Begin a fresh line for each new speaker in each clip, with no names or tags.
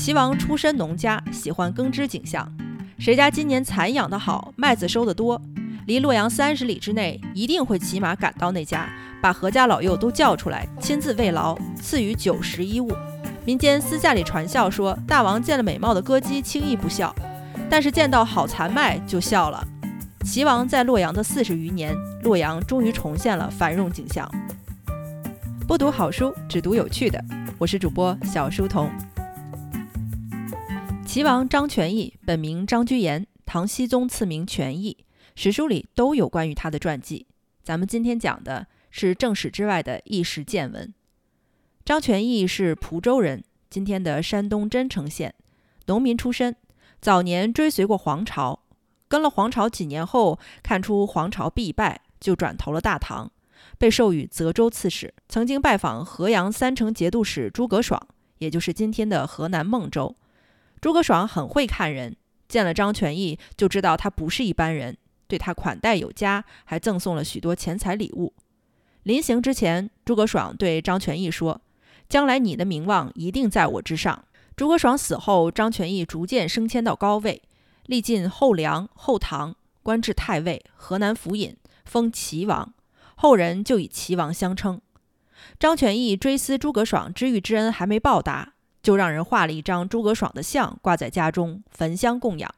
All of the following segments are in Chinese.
齐王出身农家，喜欢耕织景象。谁家今年蚕养得好，麦子收得多，离洛阳三十里之内，一定会骑马赶到那家，把何家老幼都叫出来，亲自慰劳，赐予酒食衣物。民间私下里传笑说，大王见了美貌的歌姬，轻易不笑，但是见到好蚕麦就笑了。齐王在洛阳的四十余年，洛阳终于重现了繁荣景象。不读好书，只读有趣的。我是主播小书童。齐王张全义本名张居延，唐僖宗赐名全义，史书里都有关于他的传记。咱们今天讲的是正史之外的一时见闻。张全义是蒲州人，今天的山东真城县，农民出身，早年追随过黄巢，跟了黄巢几年后，看出黄巢必败，就转投了大唐。被授予泽州刺史，曾经拜访河阳三城节度使诸葛爽，也就是今天的河南孟州。诸葛爽很会看人，见了张全义就知道他不是一般人，对他款待有加，还赠送了许多钱财礼物。临行之前，诸葛爽对张全义说：“将来你的名望一定在我之上。”诸葛爽死后，张全义逐渐升迁到高位，历尽后梁、后唐，官至太尉、河南府尹，封齐王。后人就以齐王相称。张全义追思诸葛爽知遇之恩还没报答，就让人画了一张诸葛爽的像挂在家中，焚香供养。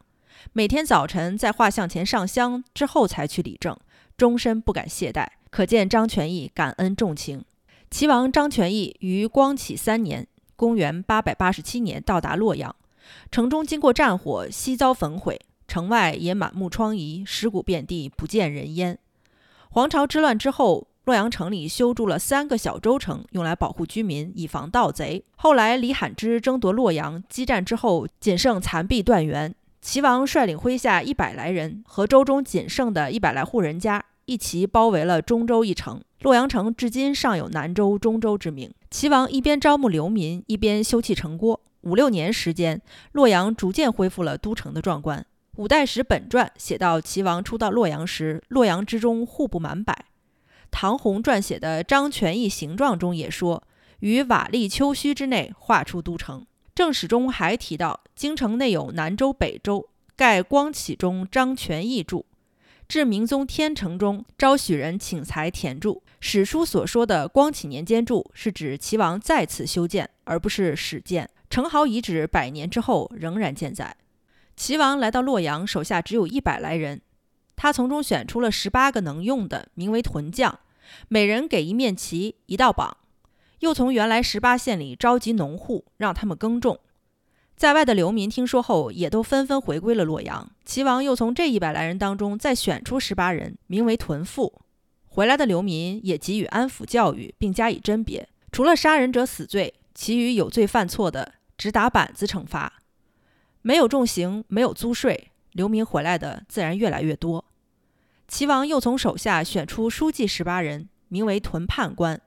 每天早晨在画像前上香之后才去理政，终身不敢懈怠。可见张全义感恩重情。齐王张全义于光启三年（公元887年）到达洛阳，城中经过战火，悉遭焚毁，城外也满目疮痍，尸骨遍地，不见人烟。黄巢之乱之后，洛阳城里修筑了三个小州城，用来保护居民，以防盗贼。后来李罕之争夺洛阳，激战之后，仅剩残壁断垣。齐王率领麾下一百来人和州中仅剩的一百来户人家一齐包围了中州一城。洛阳城至今尚有南州、中州之名。齐王一边招募流民，一边修葺城郭。五六年时间，洛阳逐渐恢复了都城的壮观。五代史本传写到，齐王初到洛阳时，洛阳之中户不满百。唐弘撰写的《张全义形状》中也说，于瓦砾丘墟之内画出都城。正史中还提到，京城内有南州、北州，盖光启中张全义著。至明宗天成中，招许人请才填筑。史书所说的光启年间筑，是指齐王再次修建，而不是始建。城壕遗址百年之后仍然健在。齐王来到洛阳，手下只有一百来人。他从中选出了十八个能用的，名为屯将，每人给一面旗、一道榜。又从原来十八县里召集农户，让他们耕种。在外的流民听说后，也都纷纷回归了洛阳。齐王又从这一百来人当中再选出十八人，名为屯妇。回来的流民也给予安抚教育，并加以甄别。除了杀人者死罪，其余有罪犯错的，只打板子惩罚。没有重刑，没有租税，流民回来的自然越来越多。齐王又从手下选出书记十八人，名为屯判官。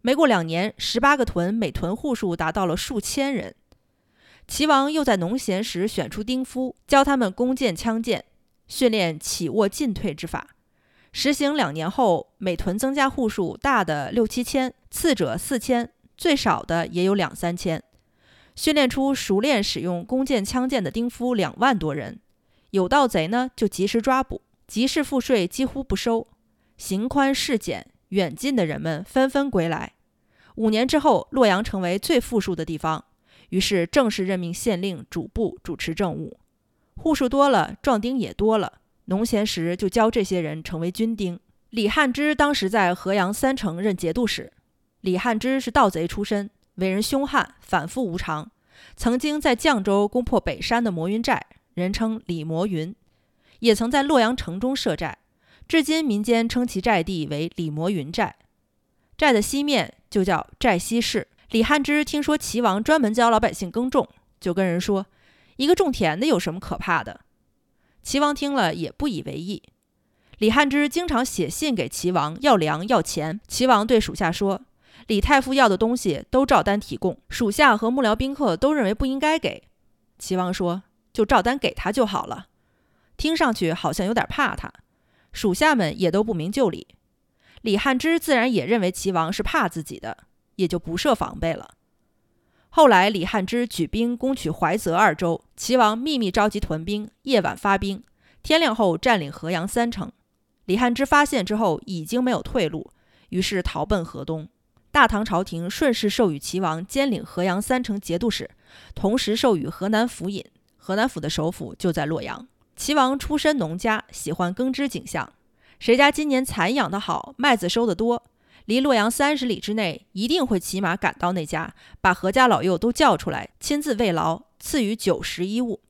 没过两年，十八个屯每屯户数达到了数千人。齐王又在农闲时选出丁夫，教他们弓箭枪剑，训练起卧进退之法。实行两年后，每屯增加户数，大的六七千，次者四千，最少的也有两三千。训练出熟练使用弓箭枪剑的丁夫两万多人，有盗贼呢就及时抓捕，集市赋税几乎不收，刑宽事减，远近的人们纷纷归来。五年之后，洛阳成为最富庶的地方，于是正式任命县令主簿主持政务，户数多了，壮丁也多了，农闲时就教这些人成为军丁。李汉之当时在河阳三城任节度使，李汉之是盗贼出身。为人凶悍，反复无常，曾经在绛州攻破北山的魔云寨，人称李魔云，也曾在洛阳城中设寨，至今民间称其寨地为李摩云寨。寨的西面就叫寨西市。李汉之听说齐王专门教老百姓耕种，就跟人说：“一个种田的有什么可怕的？”齐王听了也不以为意。李汉之经常写信给齐王要粮要钱，齐王对属下说。李太傅要的东西都照单提供，属下和幕僚宾客都认为不应该给。齐王说：“就照单给他就好了。”听上去好像有点怕他，属下们也都不明就里。李汉之自然也认为齐王是怕自己的，也就不设防备了。后来李汉之举兵攻取怀泽二州，齐王秘密召集屯兵，夜晚发兵，天亮后占领河阳三城。李汉之发现之后，已经没有退路，于是逃奔河东。大唐朝廷顺势授予齐王兼领河阳三城节度使，同时授予河南府尹。河南府的首府就在洛阳。齐王出身农家，喜欢耕织景象。谁家今年蚕养得好，麦子收得多，离洛阳三十里之内，一定会骑马赶到那家，把何家老幼都叫出来，亲自慰劳，赐予酒食衣物。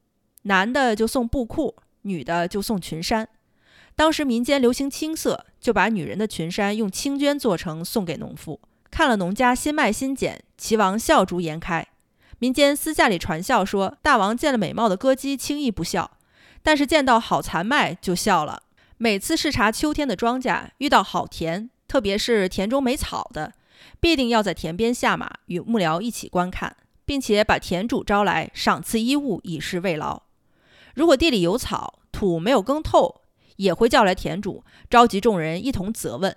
男的就送布裤，女的就送裙衫。当时民间流行青色，就把女人的裙衫用青绢做成，送给农妇。看了农家新麦新剪，齐王笑逐颜开。民间私下里传笑说，大王见了美貌的歌姬轻易不笑，但是见到好残麦就笑了。每次视察秋天的庄稼，遇到好田，特别是田中没草的，必定要在田边下马，与幕僚一起观看，并且把田主招来赏赐衣物，以示慰劳。如果地里有草，土没有耕透。也会叫来田主，召集众人一同责问。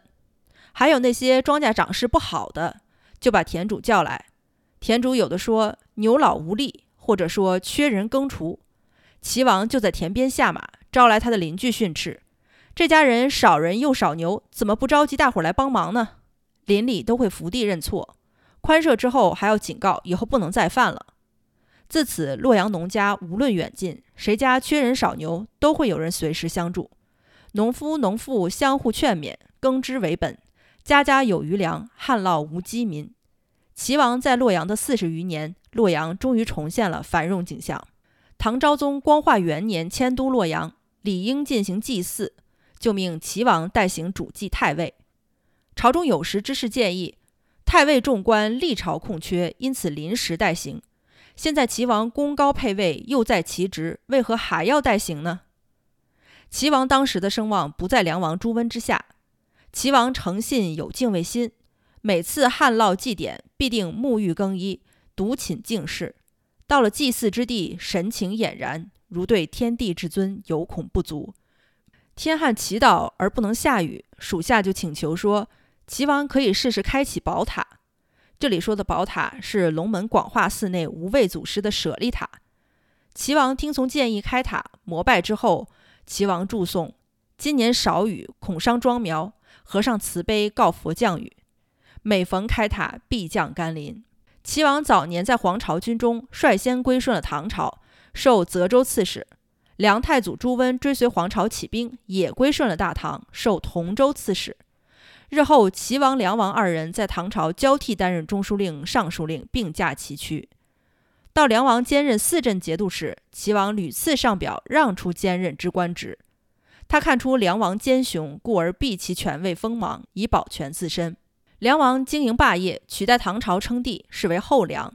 还有那些庄稼长势不好的，就把田主叫来。田主有的说牛老无力，或者说缺人耕锄，齐王就在田边下马，招来他的邻居训斥：这家人少人又少牛，怎么不召集大伙来帮忙呢？邻里都会伏地认错，宽赦之后还要警告以后不能再犯了。自此，洛阳农家无论远近，谁家缺人少牛，都会有人随时相助。农夫农妇相互劝勉，耕织为本，家家有余粮，旱涝无饥民。齐王在洛阳的四十余年，洛阳终于重现了繁荣景象。唐昭宗光化元年迁都洛阳，理应进行祭祀，就命齐王代行主祭太尉。朝中有识之士建议，太尉众官历朝空缺，因此临时代行。现在齐王功高配位，又在其职，为何还要代行呢？齐王当时的声望不在梁王朱温之下。齐王诚信有敬畏心，每次旱涝祭典必定沐浴更衣，独寝静室。到了祭祀之地，神情俨然，如对天地至尊有恐不足。天旱祈祷而不能下雨，属下就请求说：齐王可以试试开启宝塔。这里说的宝塔是龙门广化寺内无畏祖师的舍利塔。齐王听从建议开塔，膜拜之后。齐王祝颂：今年少雨，恐伤庄苗。和尚慈悲，告佛降雨。每逢开塔，必降甘霖。齐王早年在黄巢军中，率先归顺了唐朝，受泽州刺史。梁太祖朱温追随黄巢起兵，也归顺了大唐，受同州刺史。日后，齐王、梁王二人在唐朝交替担任中书令、尚书令，并驾齐驱。到梁王兼任四镇节度使，齐王屡次上表让出兼任之官职。他看出梁王奸雄，故而避其权位锋芒，以保全自身。梁王经营霸业，取代唐朝称帝，是为后梁。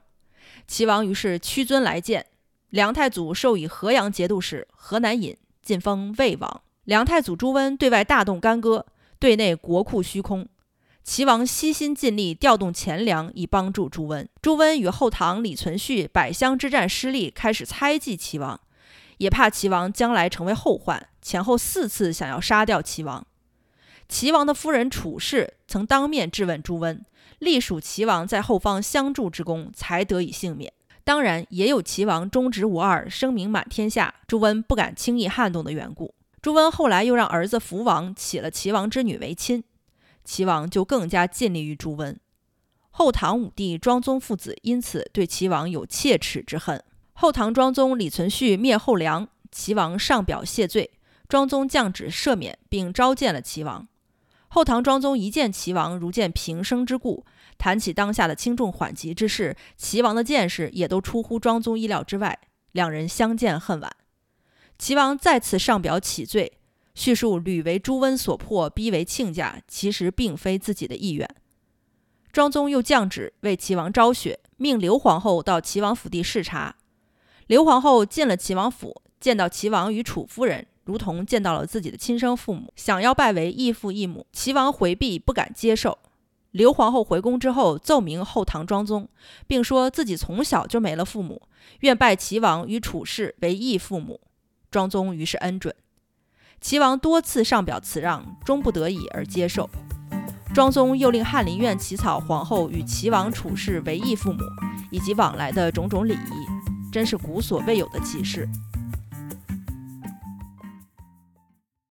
齐王于是屈尊来见梁太祖，授以河阳节度使、河南尹，晋封魏王。梁太祖朱温对外大动干戈，对内国库虚空。齐王悉心尽力调动钱粮以帮助朱温。朱温与后唐李存勖百乡之战失利，开始猜忌齐王，也怕齐王将来成为后患，前后四次想要杀掉齐王。齐王的夫人楚氏曾当面质问朱温，隶属齐王在后方相助之功，才得以幸免。当然，也有齐王忠直无二、声名满天下，朱温不敢轻易撼动的缘故。朱温后来又让儿子福王娶了齐王之女为亲。齐王就更加尽力于朱温，后唐武帝庄宗父子因此对齐王有切齿之恨。后唐庄宗李存勖灭后梁，齐王上表谢罪，庄宗降旨赦免，并召见了齐王。后唐庄宗一见齐王，如见平生之故，谈起当下的轻重缓急之事，齐王的见识也都出乎庄宗意料之外，两人相见恨晚。齐王再次上表启罪。叙述屡为朱温所迫，逼为亲家，其实并非自己的意愿。庄宗又降旨为齐王昭雪，命刘皇后到齐王府邸视察。刘皇后进了齐王府，见到齐王与楚夫人，如同见到了自己的亲生父母，想要拜为义父义母。齐王回避，不敢接受。刘皇后回宫之后，奏明后唐庄宗，并说自己从小就没了父母，愿拜齐王与楚氏为义父母。庄宗于是恩准。齐王多次上表辞让，终不得已而接受。庄宗又令翰林院起草皇后与齐王楚氏为义父母以及往来的种种礼仪，真是古所未有的奇事。